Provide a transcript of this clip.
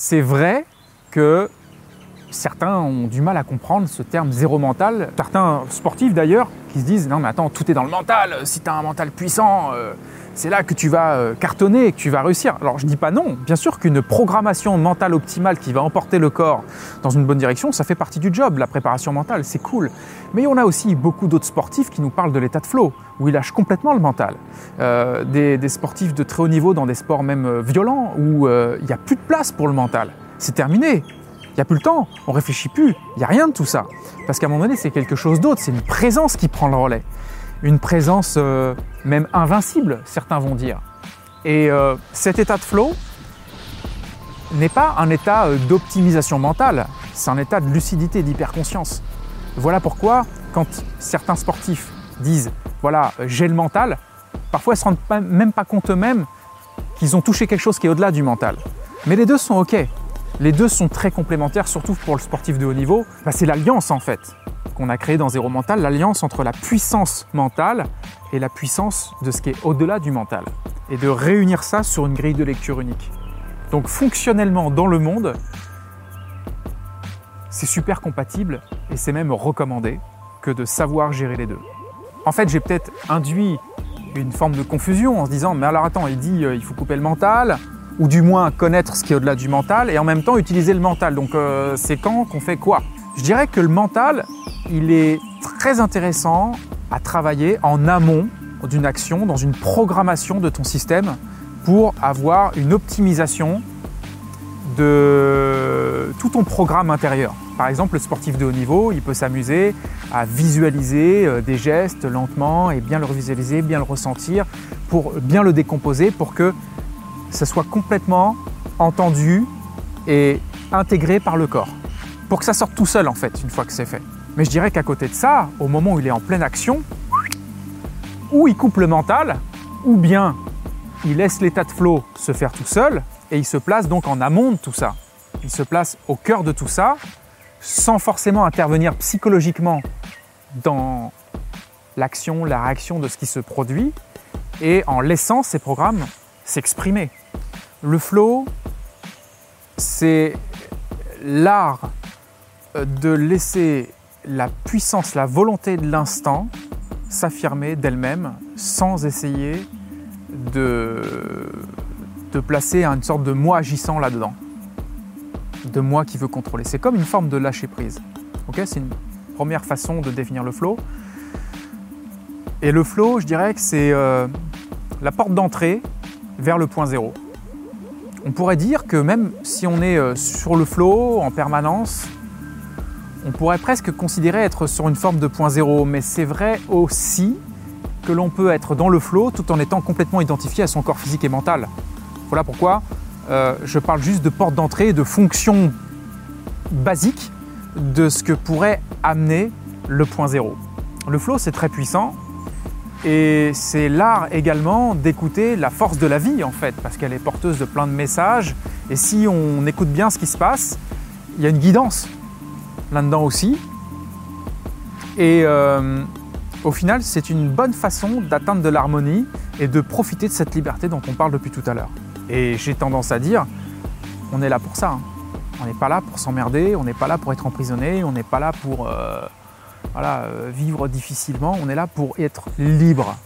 C'est vrai que certains ont du mal à comprendre ce terme zéro mental. Certains sportifs d'ailleurs qui se disent non mais attends, tout est dans le mental, si tu as un mental puissant, euh, c'est là que tu vas euh, cartonner, que tu vas réussir. Alors je dis pas non, bien sûr qu'une programmation mentale optimale qui va emporter le corps dans une bonne direction, ça fait partie du job, la préparation mentale, c'est cool. Mais on a aussi beaucoup d'autres sportifs qui nous parlent de l'état de flow, où ils lâchent complètement le mental. Euh, des, sportifs de très haut niveau dans des sports même violents, où il n'y a plus de place pour le mental. C'est terminé. N'y a plus le temps, on réfléchit plus, il n'y a rien de tout ça. Parce qu'à un moment donné, c'est quelque chose d'autre, c'est une présence qui prend le relais une présence euh, même invincible, certains vont dire. Et euh, cet état de flow n'est pas un état euh, d'optimisation mentale, c'est un état de lucidité, d'hyperconscience. Voilà pourquoi, quand certains sportifs disent voilà, j'ai le mental, parfois ils ne se rendent même pas compte eux-mêmes qu'ils ont touché quelque chose qui est au-delà du mental. Mais les deux sont OK. Les deux sont très complémentaires, surtout pour le sportif de haut niveau. Bah, c'est l'alliance en fait qu'on a créé dans Zéro Mental, l'alliance entre la puissance mentale et la puissance de ce qui est au-delà du mental. Et de réunir ça sur une grille de lecture unique. Donc fonctionnellement dans le monde, c'est super compatible et c'est même recommandé que de savoir gérer les deux. En fait, j'ai peut-être induit une forme de confusion en se disant mais alors attends, il dit euh, il faut couper le mental ou du moins connaître ce qui est au-delà du mental et en même temps utiliser le mental. Donc euh, c'est quand qu'on fait quoi? Je dirais que le mental, il est très intéressant à travailler en amont d'une action, dans une programmation de ton système pour avoir une optimisation de tout ton programme intérieur. Par exemple, le sportif de haut niveau, il peut s'amuser à visualiser euh, des gestes lentement et bien le visualiser, bien le ressentir, pour bien le décomposer, pour que ça soit complètement entendu et intégré par le corps. Pour que ça sorte tout seul en fait, une fois que c'est fait. Mais je dirais qu'à côté de ça, au moment où il est en pleine action, ou il coupe le mental, ou bien il laisse l'état de flow se faire tout seul, et il se place donc en amont de tout ça. Il se place au cœur de tout ça, sans forcément intervenir psychologiquement dans l'action, la réaction de ce qui se produit, et en laissant ces programmes s'exprimer. Le flow, c'est l'art de laisser la puissance, la volonté de l'instant s'affirmer d'elle-même sans essayer de, de placer une sorte de moi agissant là-dedans, de moi qui veut contrôler. C'est comme une forme de lâcher prise. c'est une première façon de définir le flow. Et le flow, je dirais que c'est euh, la porte d'entrée vers le point zéro. On pourrait dire que même si on est euh, sur le flow en permanence, on pourrait presque considérer être sur une forme de point zéro, mais c'est vrai aussi que l'on peut être dans le flow tout en étant complètement identifié à son corps physique et mental. Voilà pourquoi euh, je parle juste de porte d'entrée, de fonction basique de ce que pourrait amener le point zéro. Le flow, c'est très puissant et c'est l'art également d'écouter la force de la vie en fait, parce qu'elle est porteuse de plein de messages et si on écoute bien ce qui se passe, il y a une guidance là-dedans aussi. Et euh, au final, c'est une bonne façon d'atteindre de l'harmonie et de profiter de cette liberté dont on parle depuis tout à l'heure. Et j'ai tendance à dire, on est là pour ça. Hein. On n'est pas là pour s'emmerder, on n'est pas là pour être emprisonné, on n'est pas là pour euh, voilà, euh, vivre difficilement, on est là pour être libre.